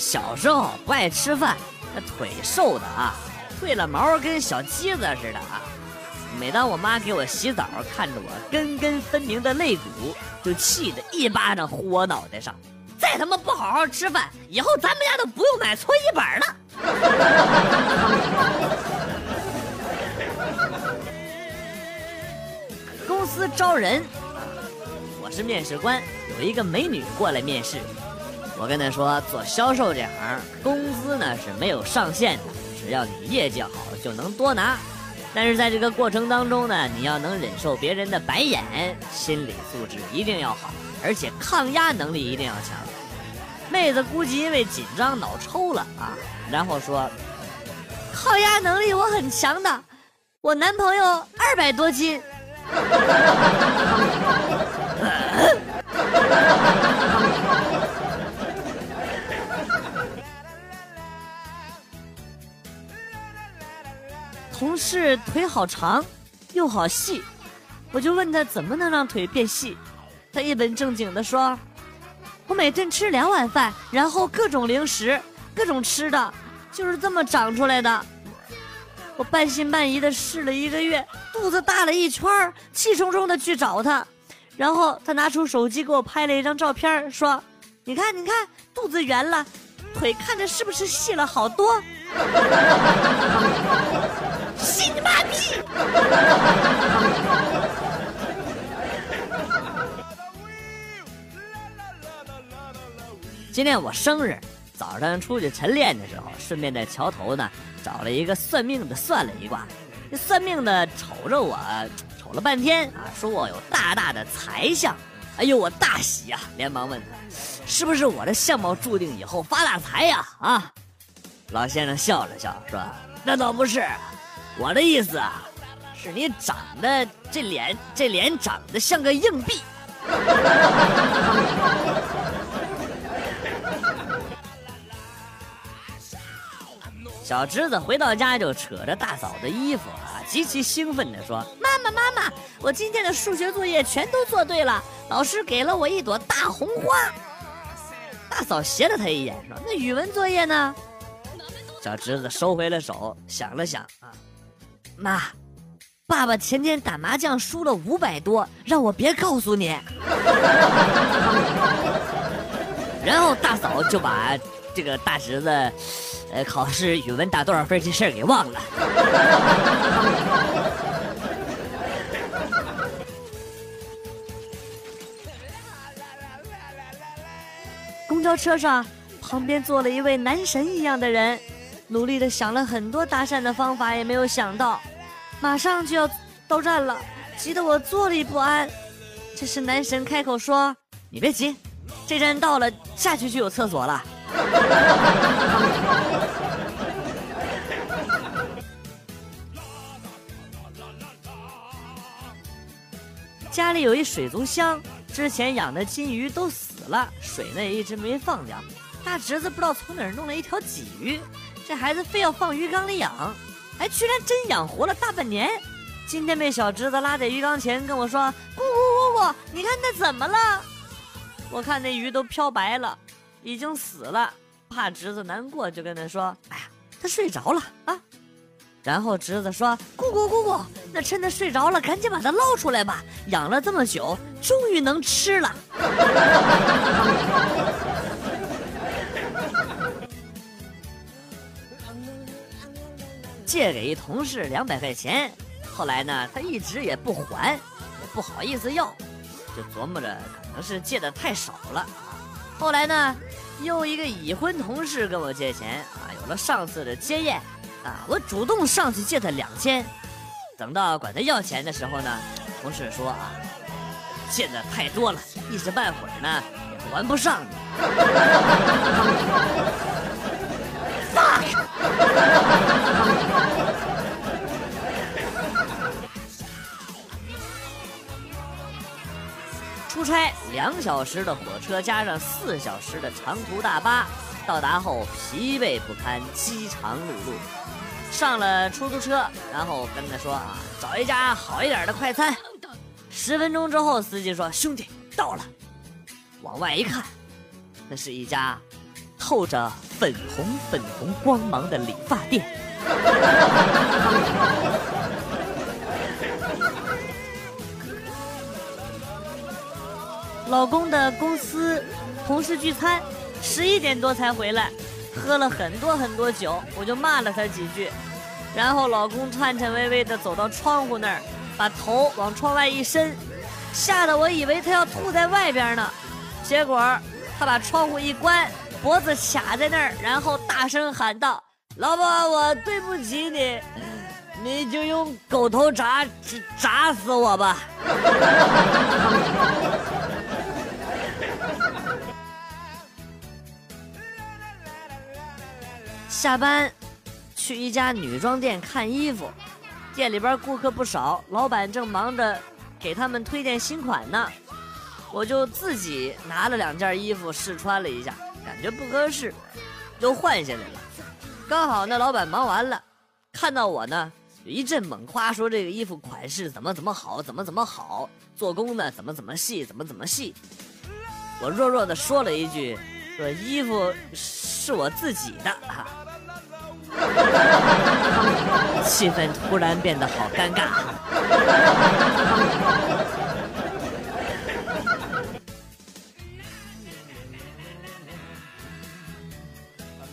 小时候不爱吃饭，那腿瘦的啊，褪了毛跟小鸡子似的啊。每当我妈给我洗澡，看着我根根分明的肋骨，就气得一巴掌呼我脑袋上。再他妈不好好吃饭，以后咱们家都不用买搓衣板了。公司招人，我是面试官，有一个美女过来面试。我跟他说，做销售这行，工资呢是没有上限的，只要你业绩好就能多拿。但是在这个过程当中呢，你要能忍受别人的白眼，心理素质一定要好，而且抗压能力一定要强。妹子估计因为紧张脑抽了啊，然后说：“抗压能力我很强的，我男朋友二百多斤。”同事腿好长，又好细，我就问他怎么能让腿变细，他一本正经的说：“我每天吃两碗饭，然后各种零食，各种吃的，就是这么长出来的。”我半信半疑的试了一个月，肚子大了一圈气冲冲的去找他，然后他拿出手机给我拍了一张照片，说：“你看，你看，肚子圆了，腿看着是不是细了好多？” 信你妈逼！今天我生日，早上出去晨练的时候，顺便在桥头呢找了一个算命的算了一卦。这算命的瞅着我，瞅了半天啊，说我有大大的财相。哎呦，我大喜呀，连忙问他，是不是我的相貌注定以后发大财呀？啊，老先生笑了笑说：“那倒不是。”我的意思啊，是你长得这脸，这脸长得像个硬币。小侄子回到家就扯着大嫂的衣服啊，极其兴奋地说：“妈妈，妈妈，我今天的数学作业全都做对了，老师给了我一朵大红花。”大嫂斜了他一眼说：“那语文作业呢？”小侄子收回了手，想了想啊。妈，爸爸前天打麻将输了五百多，让我别告诉你。然后大嫂就把这个大侄子，呃，考试语文打多少分这事儿给忘了。公交车上，旁边坐了一位男神一样的人。努力的想了很多搭讪的方法，也没有想到，马上就要到站了，急得我坐立不安。这时男神开口说：“你别急，这站到了，下去就有厕所了。”家里有一水族箱，之前养的金鱼都死了，水呢也一直没放掉。大侄子不知道从哪儿弄了一条鲫鱼。这孩子非要放鱼缸里养，还居然真养活了大半年。今天被小侄子拉在鱼缸前跟我说：“姑姑姑姑，你看那怎么了？”我看那鱼都漂白了，已经死了。怕侄子难过，就跟他说：“哎呀，他睡着了啊。”然后侄子说：“姑姑姑姑，那趁他睡着了，赶紧把他捞出来吧。养了这么久，终于能吃了。” 借给一同事两百块钱，后来呢，他一直也不还，也不好意思要，就琢磨着可能是借的太少了。后来呢，又一个已婚同事跟我借钱啊，有了上次的经验啊，我主动上去借他两千，等到管他要钱的时候呢，同事说啊，借的太多了，一时半会儿呢也还不上你。出 差两小时的火车加上四小时的长途大巴，到达后疲惫不堪，饥肠辘辘。上了出租车，然后跟他说啊，找一家好一点的快餐。十分钟之后，司机说：“兄弟，到了。”往外一看，那是一家透着粉红粉红光芒的理发店。老公的公司同事聚餐，十一点多才回来，喝了很多很多酒，我就骂了他几句，然后老公颤颤巍巍地走到窗户那儿，把头往窗外一伸，吓得我以为他要吐在外边呢，结果他把窗户一关，脖子卡在那儿，然后大声喊道：“老婆，我对不起你，你就用狗头铡铡死我吧。” 下班，去一家女装店看衣服，店里边顾客不少，老板正忙着给他们推荐新款呢。我就自己拿了两件衣服试穿了一下，感觉不合适，又换下来了。刚好那老板忙完了，看到我呢，一阵猛夸，说这个衣服款式怎么怎么好，怎么怎么好，做工呢怎么怎么细，怎么怎么细。我弱弱的说了一句，说衣服是我自己的啊。气氛突然变得好尴尬。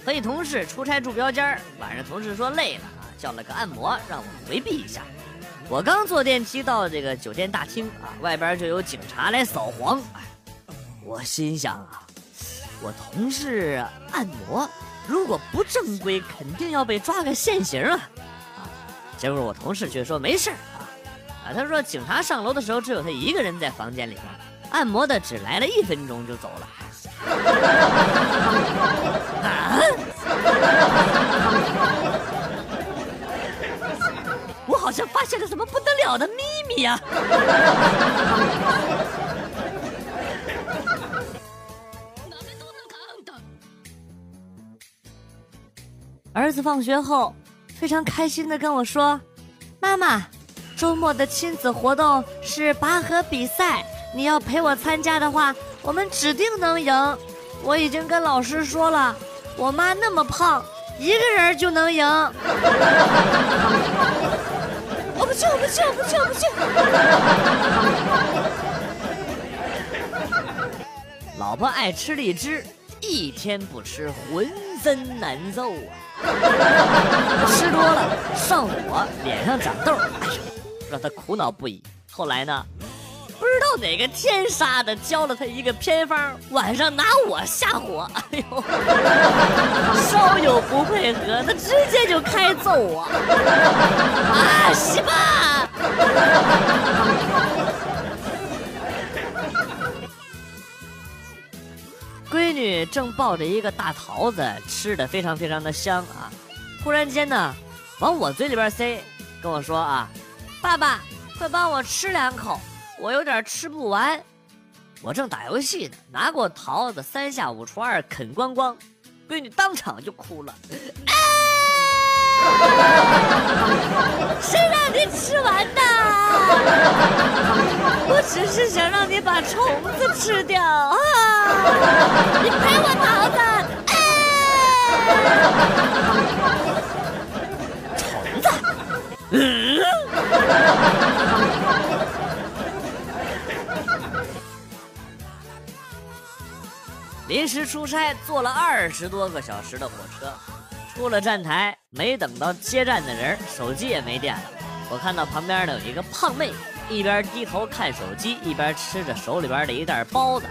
和一同事出差住标间晚上同事说累了啊，叫了个按摩让我回避一下。我刚坐电梯到这个酒店大厅啊，外边就有警察来扫黄。我心想啊，我同事按摩。如果不正规，肯定要被抓个现行啊！啊，结果我同事却说没事啊，啊，他说警察上楼的时候只有他一个人在房间里边，按摩的只来了一分钟就走了。啊！我好像发现了什么不得了的秘密呀！放学后，非常开心的跟我说：“妈妈，周末的亲子活动是拔河比赛，你要陪我参加的话，我们指定能赢。我已经跟老师说了，我妈那么胖，一个人就能赢。”我不去，我不去，我不去，我不去。老婆爱吃荔枝，一天不吃浑真难受啊。吃多了上火，脸上长痘，哎呦，让他苦恼不已。后来呢，不知道哪个天杀的教了他一个偏方，晚上拿我下火，哎呦，稍有不配合，他直接就开揍我。啊，西吧！闺女正抱着一个大桃子，吃的非常非常的香啊！突然间呢，往我嘴里边塞，跟我说啊：“爸爸，快帮我吃两口，我有点吃不完。”我正打游戏呢，拿过桃子，三下五除二啃光光，闺女当场就哭了 让你吃完的？只是想让你把虫子吃掉啊！你赔我桃子！虫子？嗯？临时出差，坐了二十多个小时的火车。出了站台，没等到接站的人，手机也没电了。我看到旁边呢有一个胖妹，一边低头看手机，一边吃着手里边的一袋包子。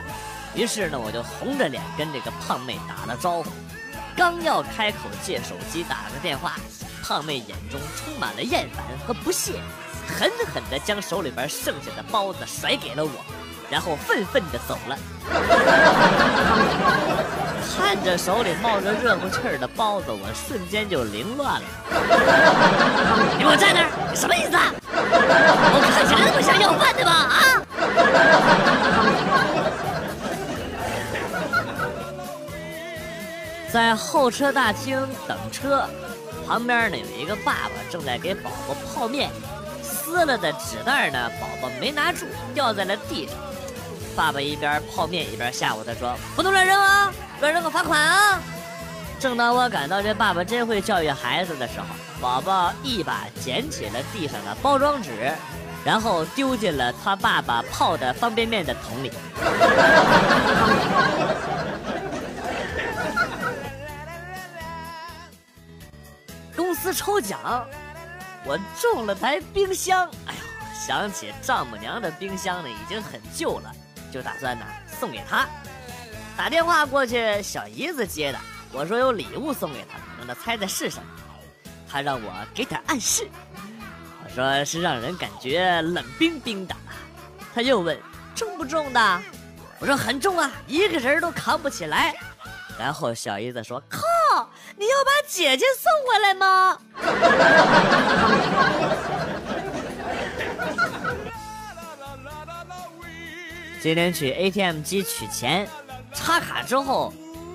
于是呢，我就红着脸跟这个胖妹打了招呼。刚要开口借手机打个电话，胖妹眼中充满了厌烦和不屑，狠狠地将手里边剩下的包子甩给了我，然后愤愤地走了。看着手里冒着热乎气儿的包子，我瞬间就凌乱了。你给我站那儿，什么意思啊？我看起来那么像要饭的吗？啊！在候车大厅等车，旁边呢有一个爸爸正在给宝宝泡面，撕了的纸袋呢，宝宝没拿住，掉在了地上。爸爸一边泡面一边吓唬他说：“不能乱扔啊！”乱扔个罚款啊！正当我感到这爸爸真会教育孩子的时候，宝宝一把捡起了地上的包装纸，然后丢进了他爸爸泡的方便面的桶里。公司抽奖，我中了台冰箱。哎呦，想起丈母娘的冰箱呢，已经很旧了，就打算呢送给他。打电话过去，小姨子接的。我说有礼物送给他，让他猜猜是什么。他让我给点暗示。我说是让人感觉冷冰冰的。他又问重不重的？我说很重啊，一个人都扛不起来。然后小姨子说：“靠，你要把姐姐送回来吗？” 今天去 ATM 机取钱，插卡之后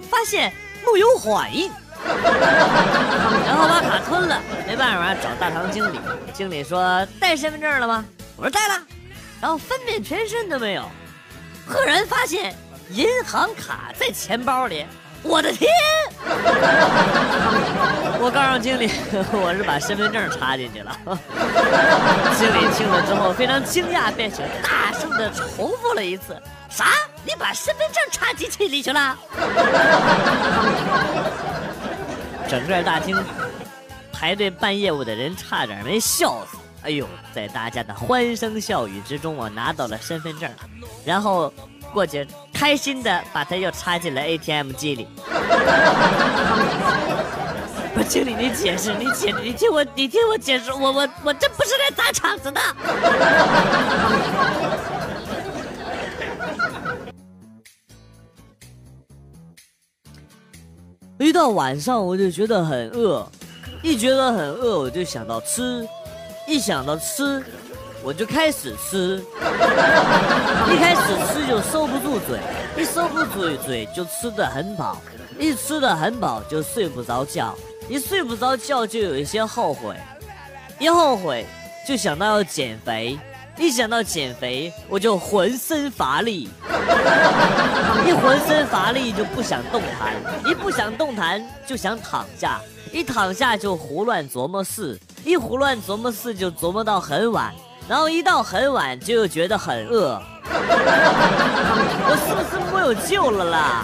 发现木有反应，然后把卡吞了，没办法找大堂经理。经理说：“带身份证了吗？”我说：“带了。”然后翻遍全身都没有，赫然发现银行卡在钱包里。我的天！我告诉经理，我是把身份证插进去了。经理听了之后非常惊讶，并且大重复了一次：“啥？你把身份证插机器里去了？” 整个大厅排队办业务的人差点没笑死。哎呦，在大家的欢声笑语之中，我拿到了身份证，然后过去。开心的把它又插进了 ATM 机里。我，经理，你解释，你解，你听我，你听我解释，我我我这不是来砸场子的。一到晚上我就觉得很饿，一觉得很饿我就想到吃，一想到吃。我就开始吃，一开始吃就收不住嘴，一收不住嘴就吃的很饱，一吃的很饱就睡不着觉，一睡不着觉就有一些后悔，一后悔就想到要减肥，一想到减肥我就浑身乏力，一浑身乏力就不想动弹，一不想动弹就想躺下，一躺下就胡乱琢磨事，一胡乱琢磨事就琢磨到很晚。然后一到很晚，就又觉得很饿，我是不是没有救了啦？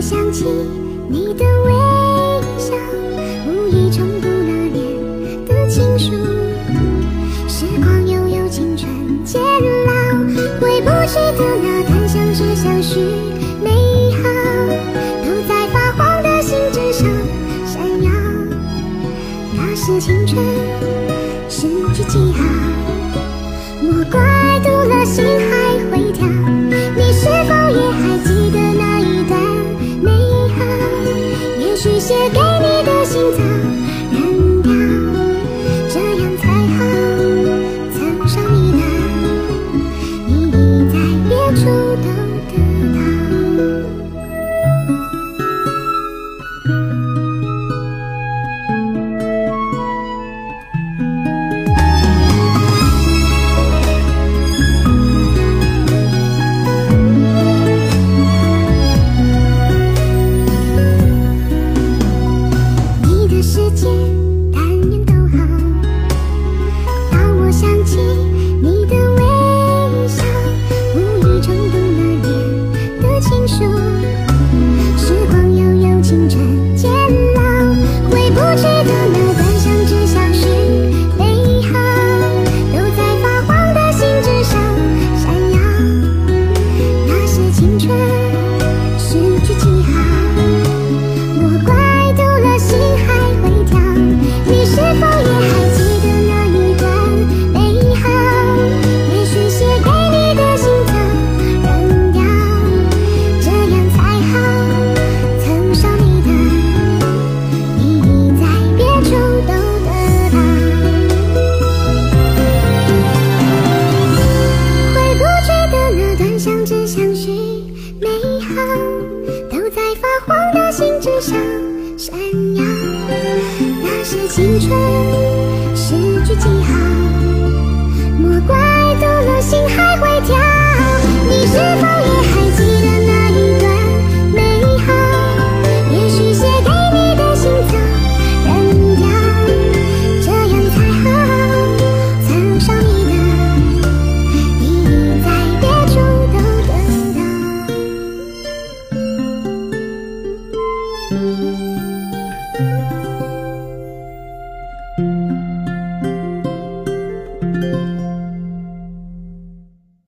想起你的微笑无意重读那年的情书。许写给你的心脏。间但